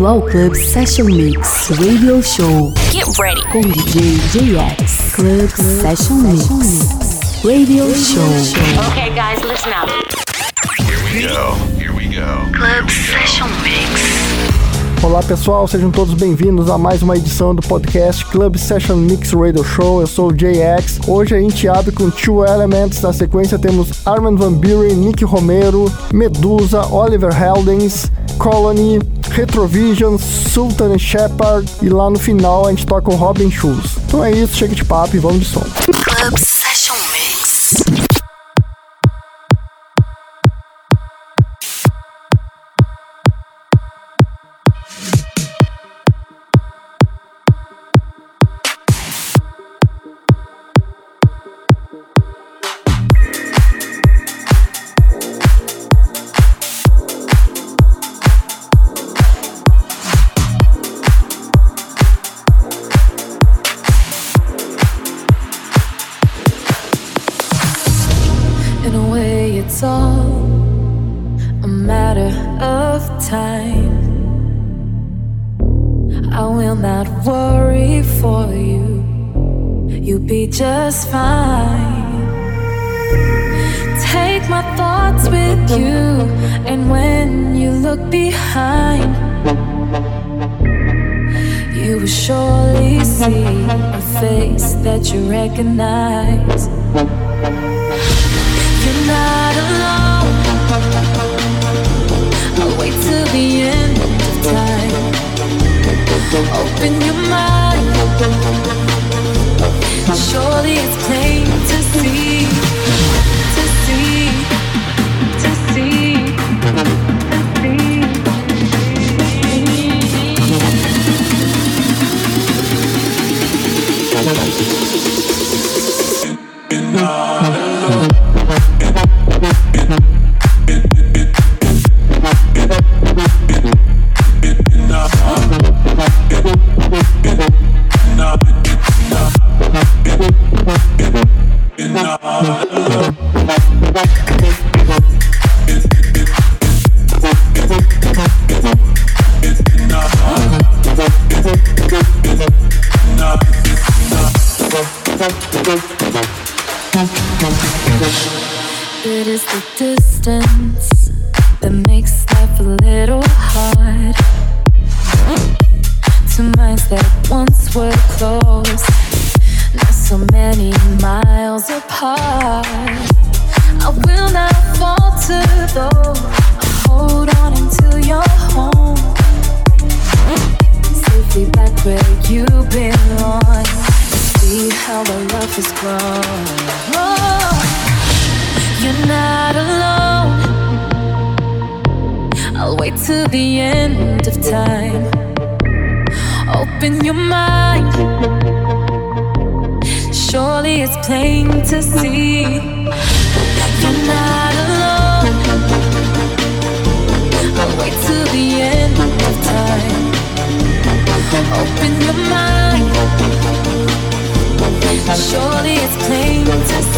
bem-vindo ao Club Session Mix Radio Show. Get ready. Com DJ JX. Club, Club Session Mix Radio, Radio Show. Okay, guys, listen up. Here we go. Here we go. Club Session Mix. Olá pessoal, sejam todos bem-vindos a mais uma edição do podcast Club Session Mix Radio Show. Eu sou o JX. Hoje a gente abre com Two Elements. Na sequência temos Armin Van Buren, Nick Romero, Medusa, Oliver Heldens, Colony, Retrovision, Sultan Shepard e lá no final a gente toca o Robin Schulz. Então é isso, chega de papo e vamos de som. Recognize. You're not alone. I'll wait till the end of time. Open your mind. Surely it's plain to see, to see, to see, It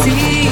see,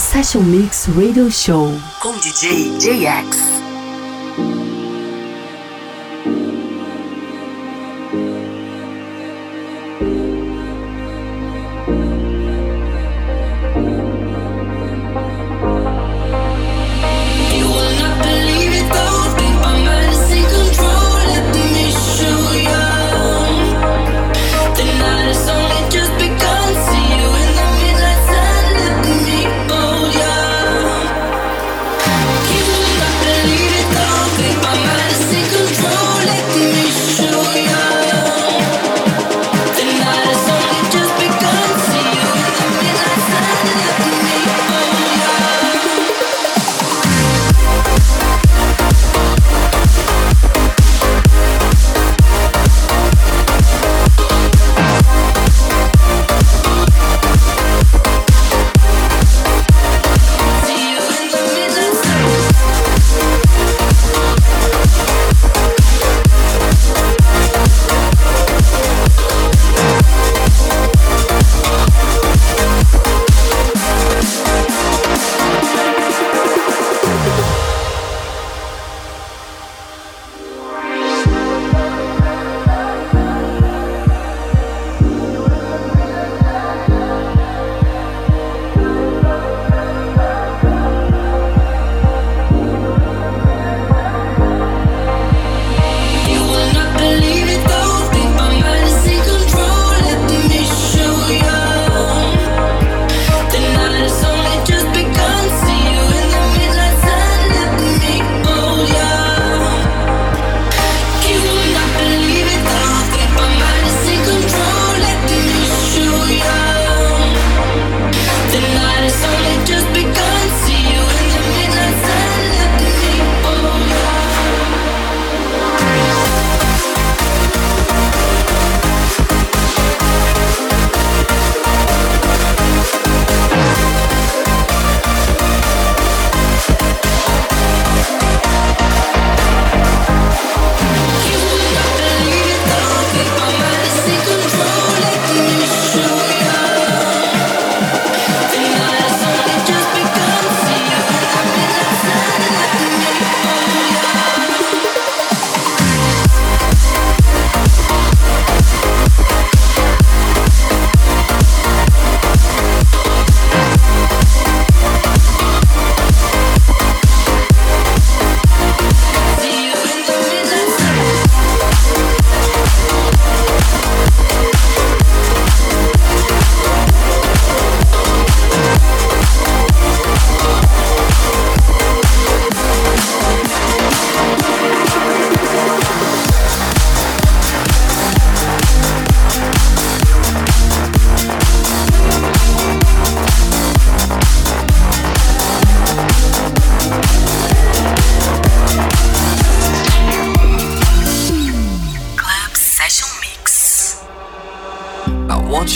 Session Mix Radio Show. Com DJ JX.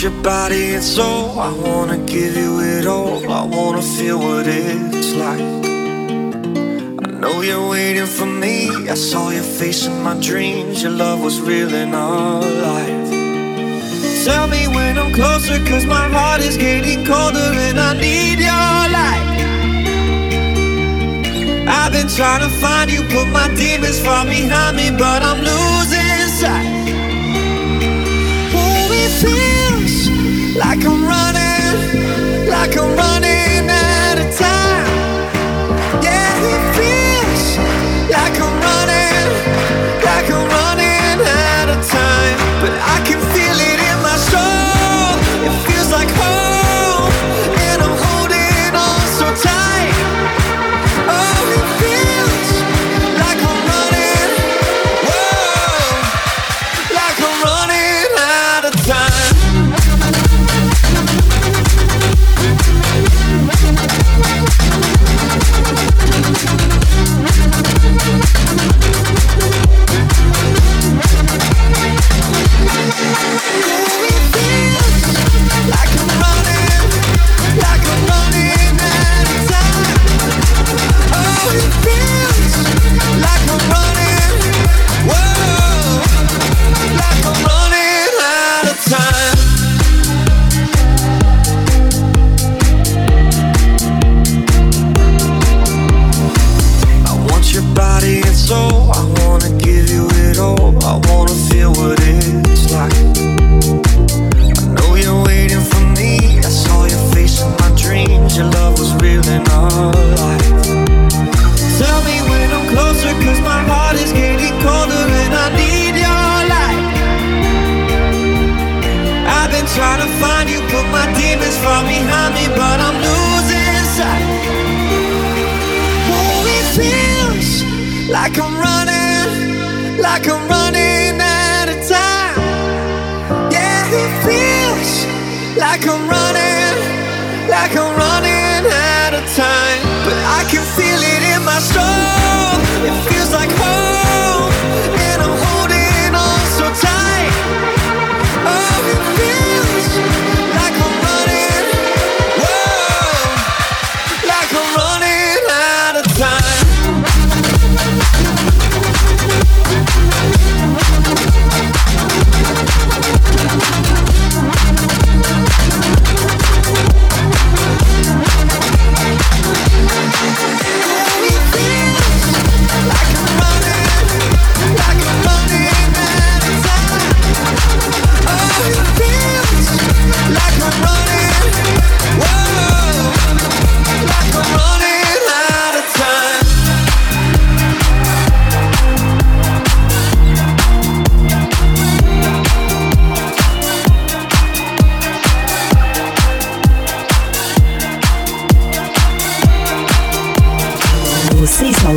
Your body and soul. I wanna give you it all. I wanna feel what it's like. I know you're waiting for me. I saw your face in my dreams. Your love was real and alive. Tell me when I'm closer, cause my heart is getting colder and I need your light. I've been trying to find you, put my demons far behind me, but I'm losing sight. Oh, it feels like I'm running, like I'm running and alive. Tell me when I'm closer, cause my heart is getting colder and I need your light. I've been trying to find you, put my demons far behind me, but I'm losing sight. Oh, it feels like I'm running, like I'm running out of time. Yeah, it feels like I'm running, like I'm my soul.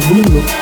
Você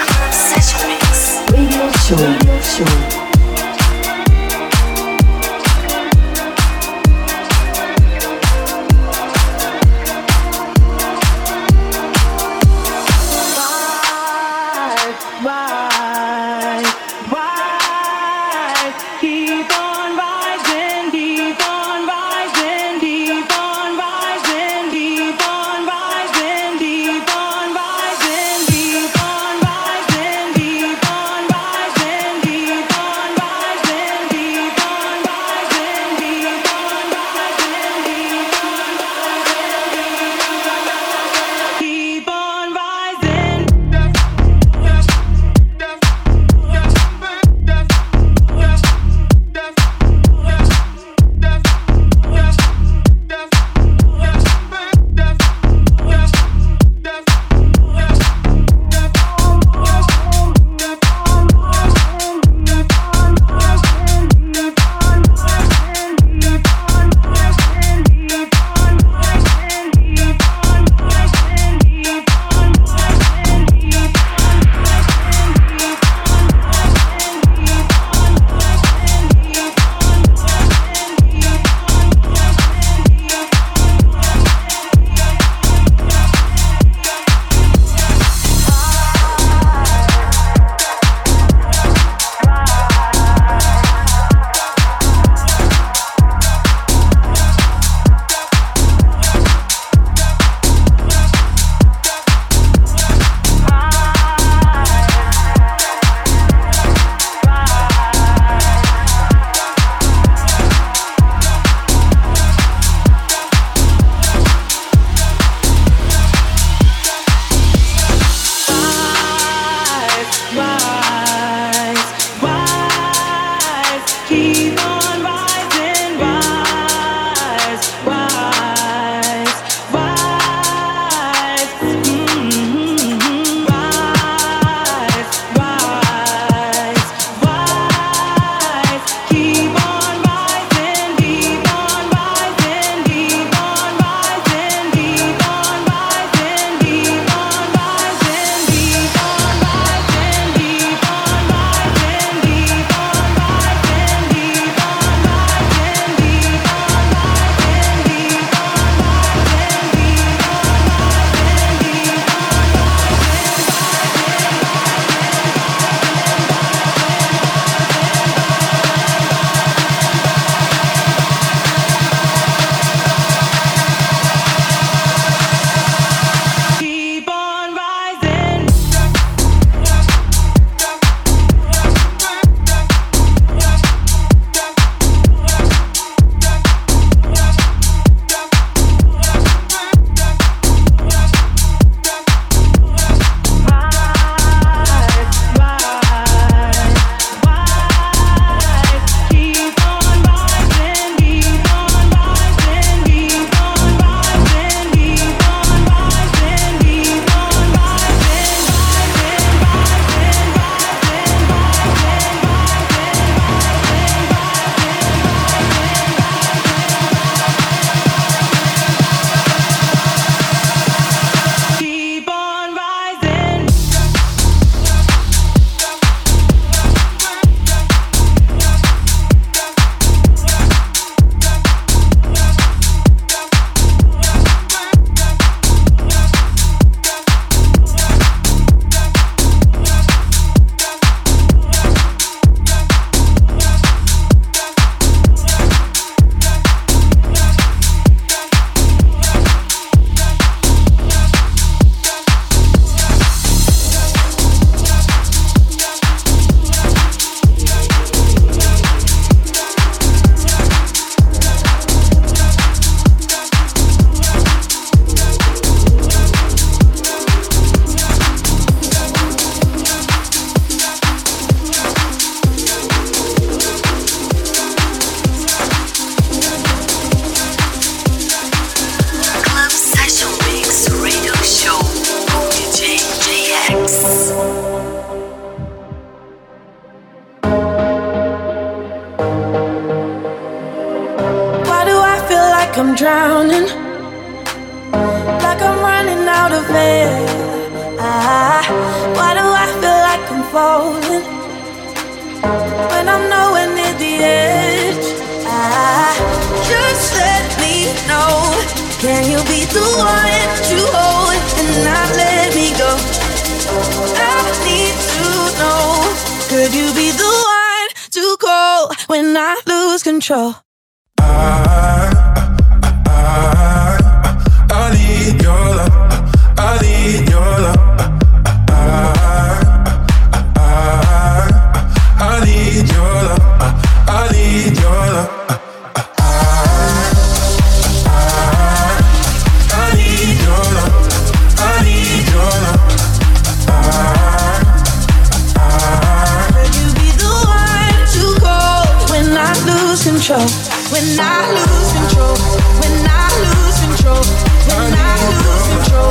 control. When I lose control. When I lose control. When I lose control.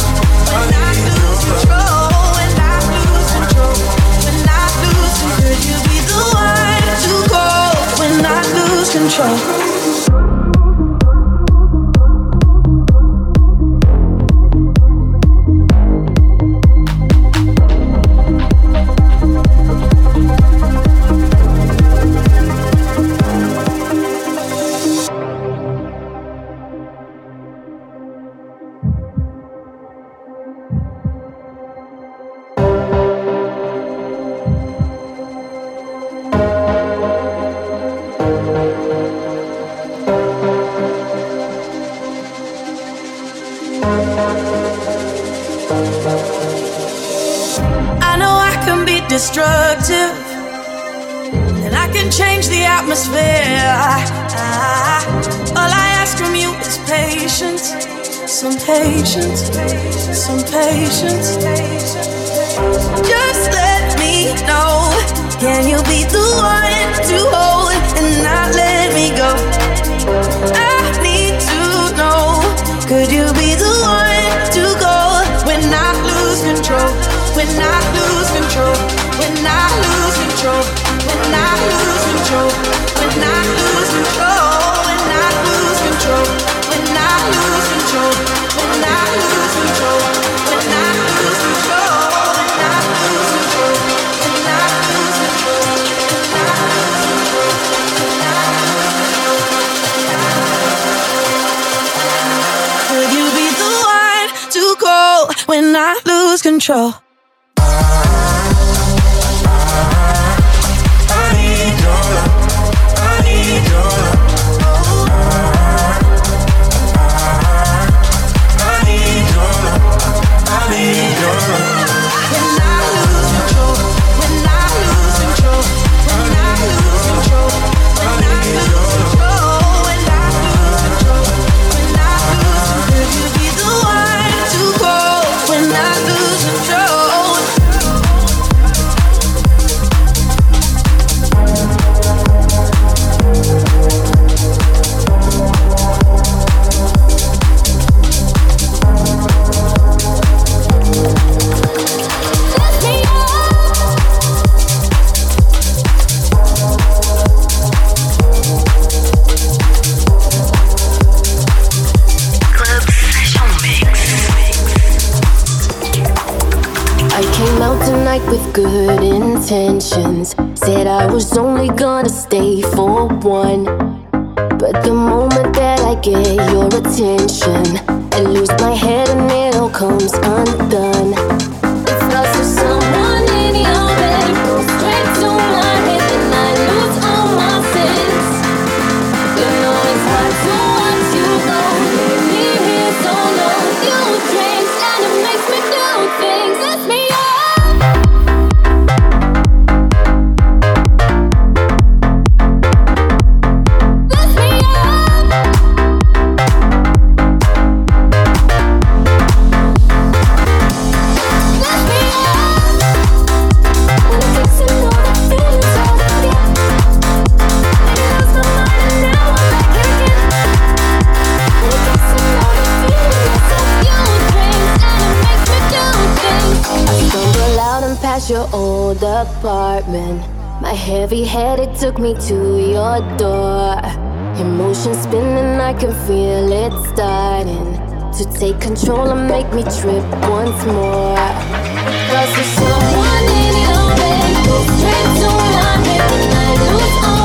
When I lose control. When I lose control. When I lose control. Could you be the one to go? When I lose control. when I lose control. I need your love. I need your love. intentions. Said I was only gonna stay for one. But the moment that I get your attention, I lose my head and it all comes undone. old apartment. My heavy head, it took me to your door. Emotion spinning, I can feel it starting to take control and make me trip once more. Cause there's someone in your bed who's tripped on I lose all.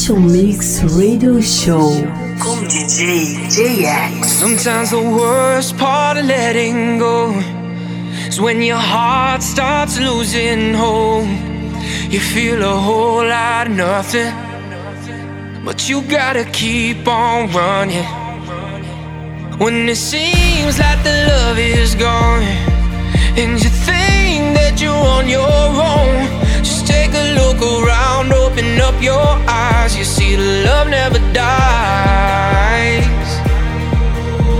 Session Mix Radio Show com DJ JX. Sometimes the worst part of letting go is when your heart starts losing hope. You feel a whole lot of nothing, but you gotta keep on running. When it seems like the love is gone, and you think that you're on your own. Take a look around, open up your eyes. You see, the love never dies.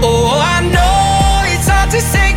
Oh, I know it's hard to say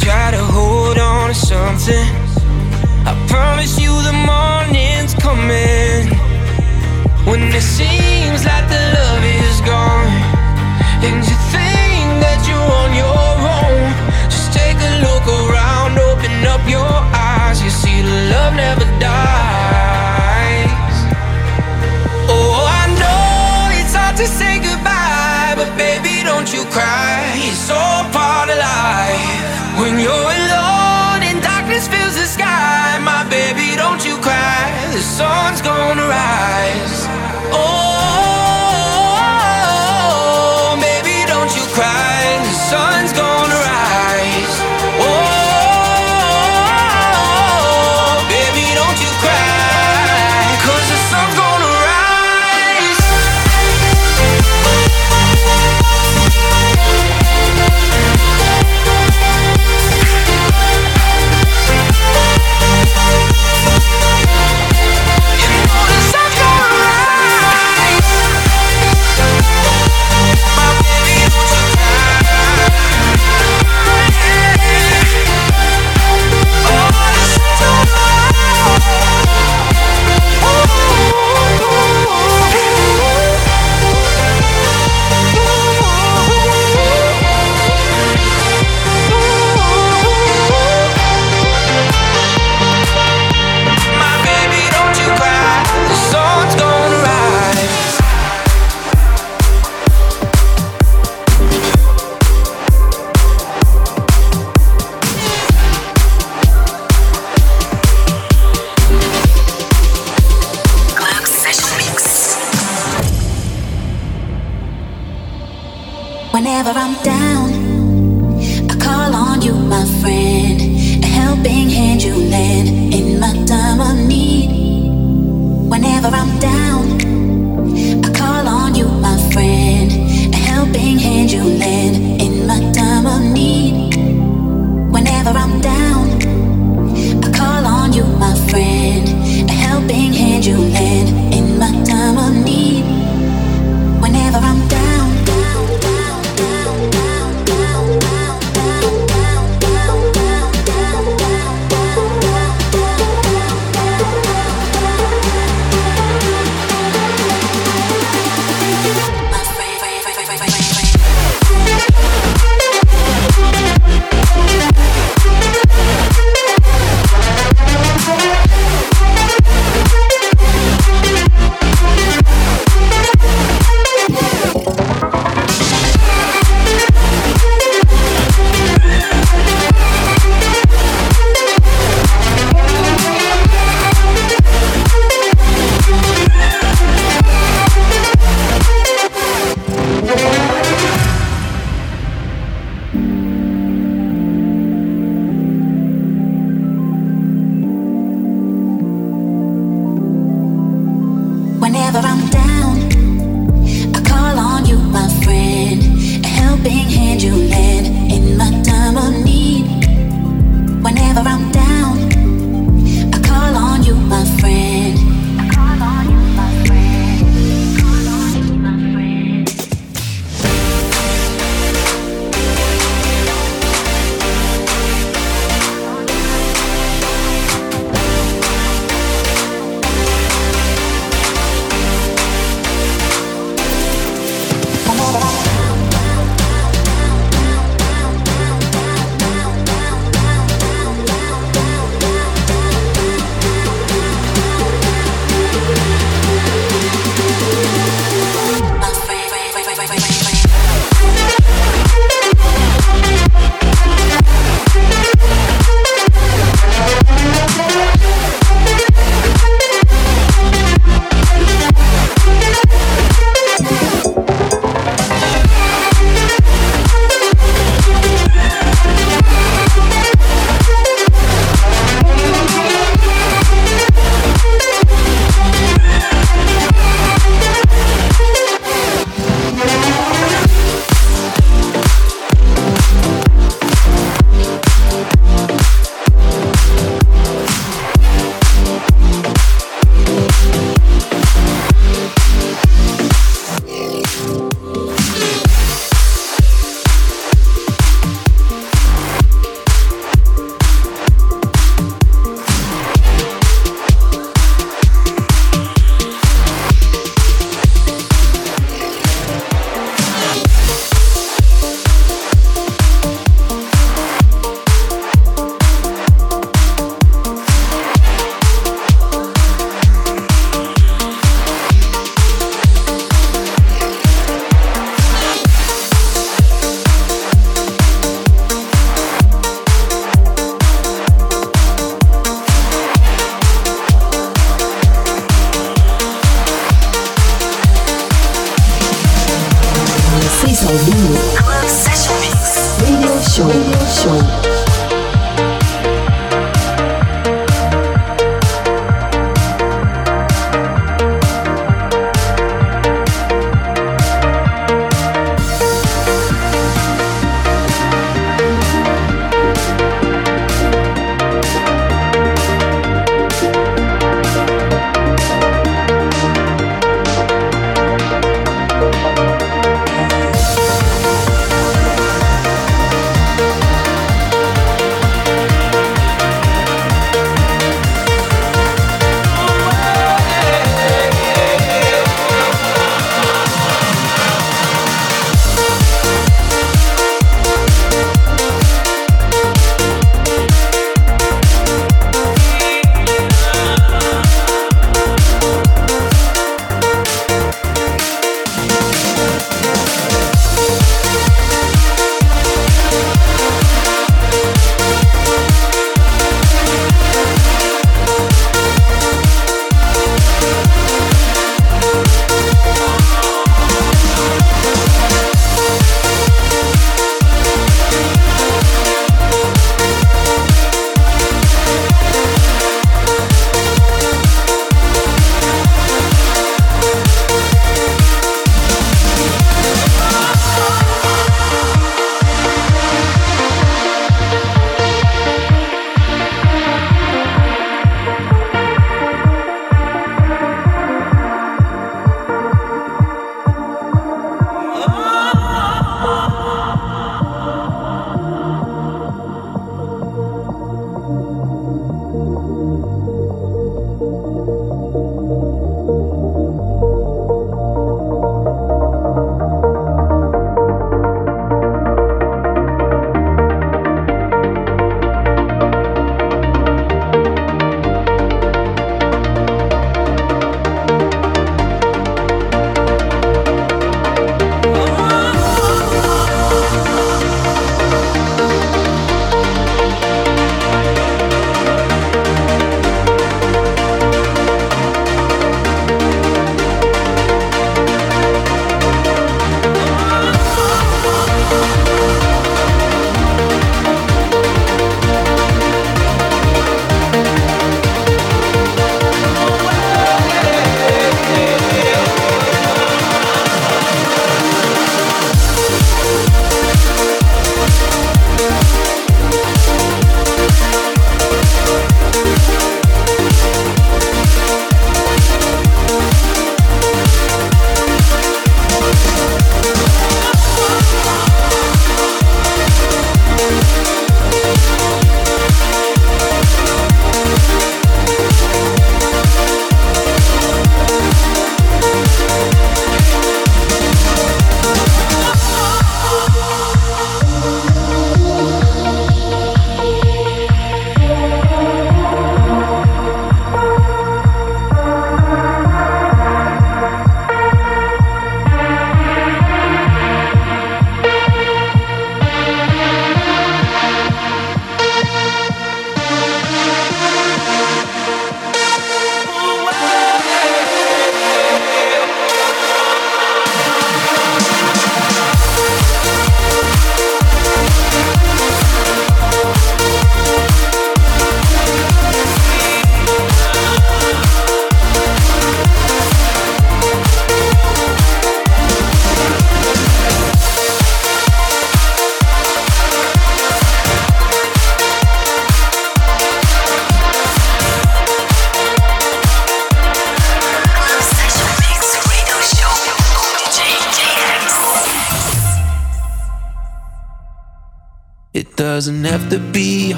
try to hold on to something. I promise you the morning's coming. When it seems like the love is gone And you think that you're on your own Just take a look around, open up your eyes. You see the love never you're alone and darkness fills the sky, my baby, don't you cry. The sun's gonna rise. Oh, Whenever I'm down, I call on you, my friend. A helping hand you lend in my time of need. Whenever I'm down,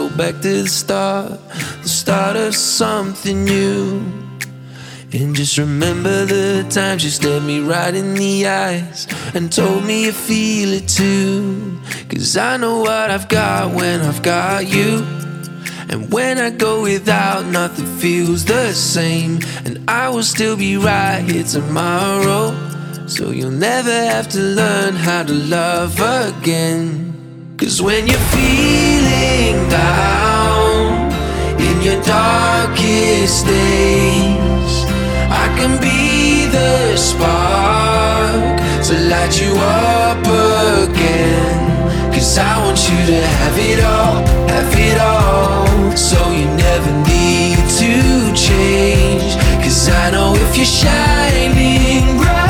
go back to the start, the start of something new. And just remember the times you stared me right in the eyes and told me you feel it too. Cause I know what I've got when I've got you. And when I go without, nothing feels the same. And I will still be right here tomorrow. So you'll never have to learn how to love again. Cause when you're down in your darkest days, I can be the spark to light you up again. Cause I want you to have it all, have it all. So you never need to change. Cause I know if you're shining bright,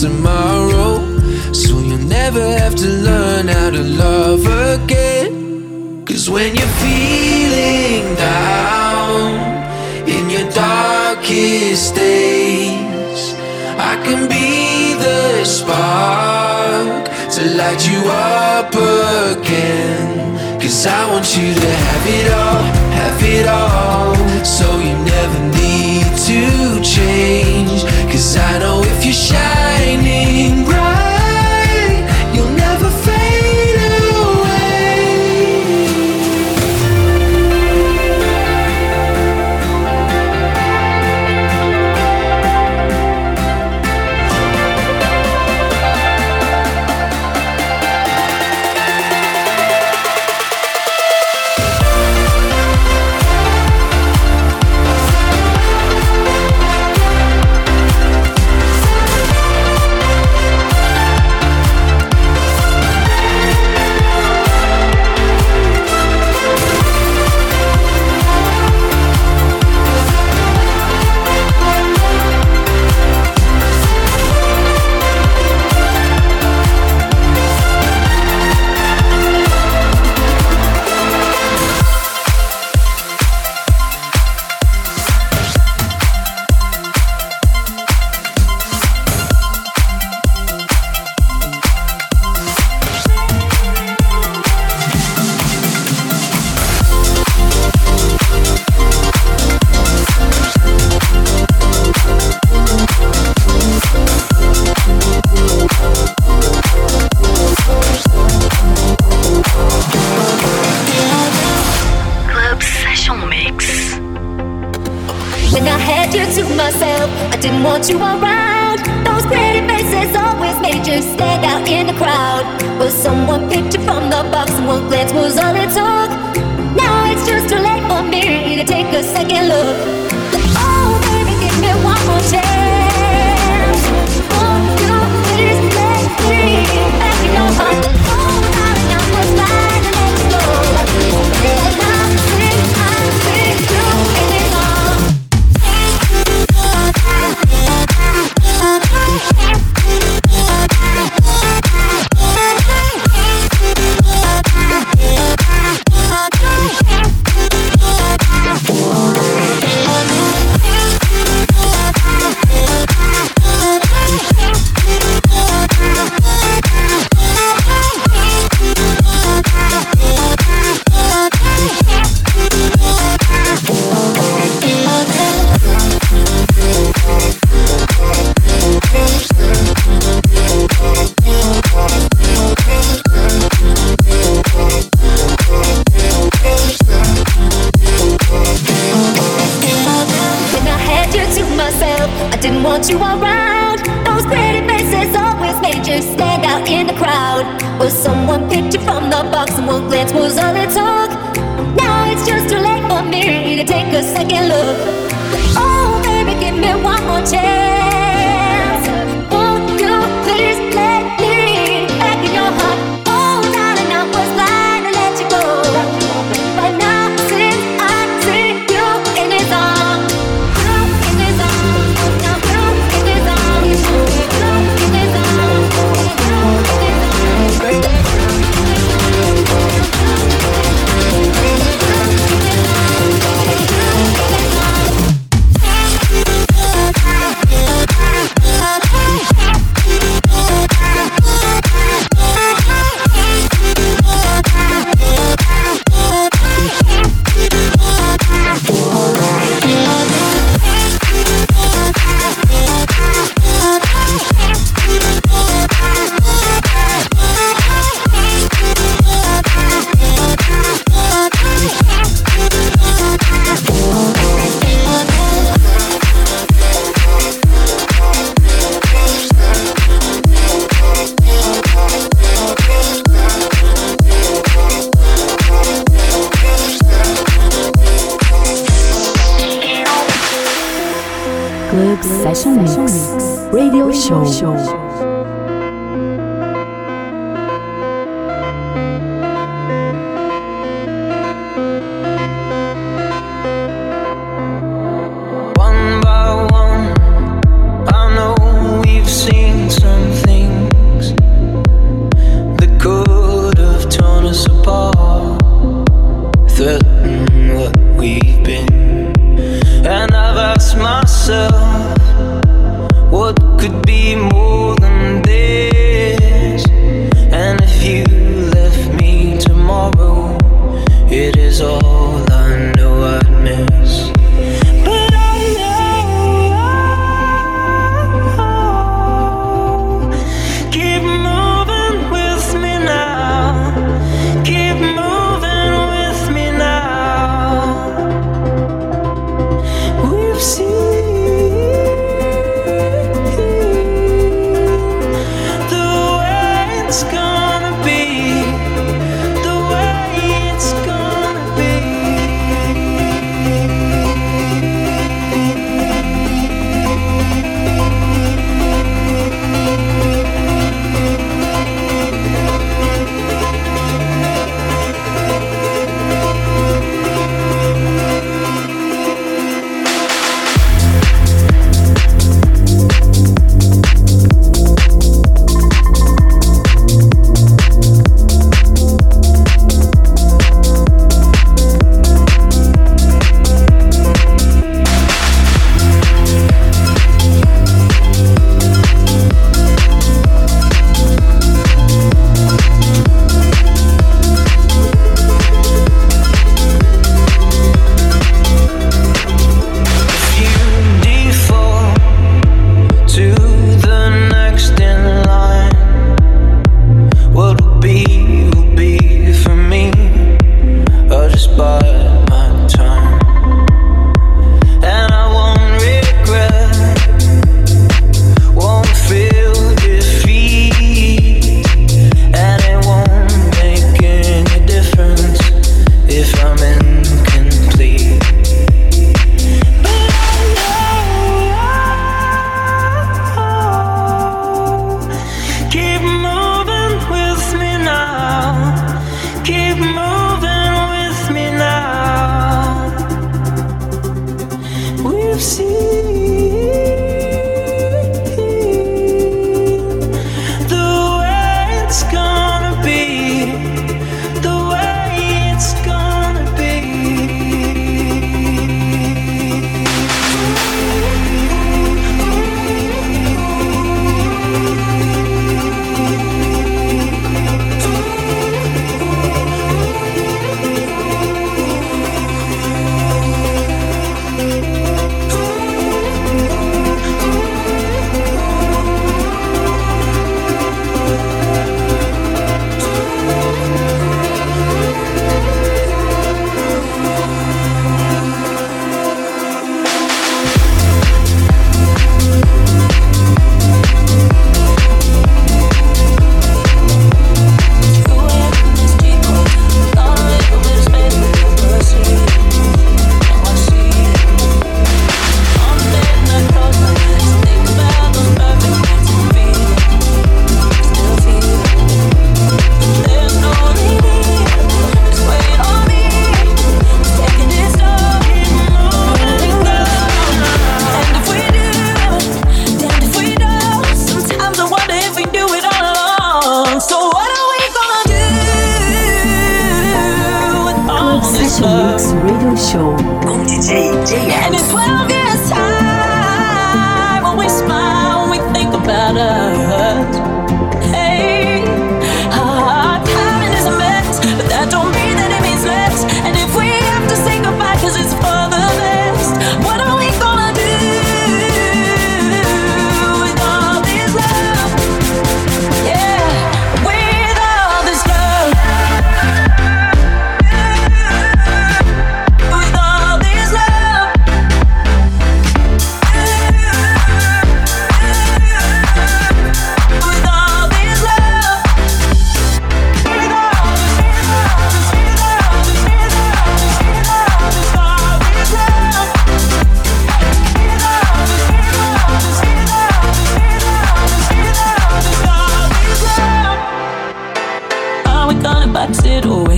tomorrow. So you'll never have to learn how to love again. Cause when you're feeling down in your darkest days, I can be the spark to light you up again. Cause I want you to have it all, have it all. So you never need to change.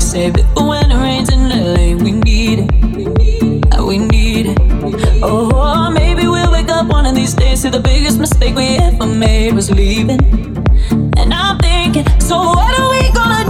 always say that when it rains in LA, we need it. Uh, we need it. Oh, maybe we'll wake up one of these days to the biggest mistake we ever made was leaving. And I'm thinking, so what are we gonna do?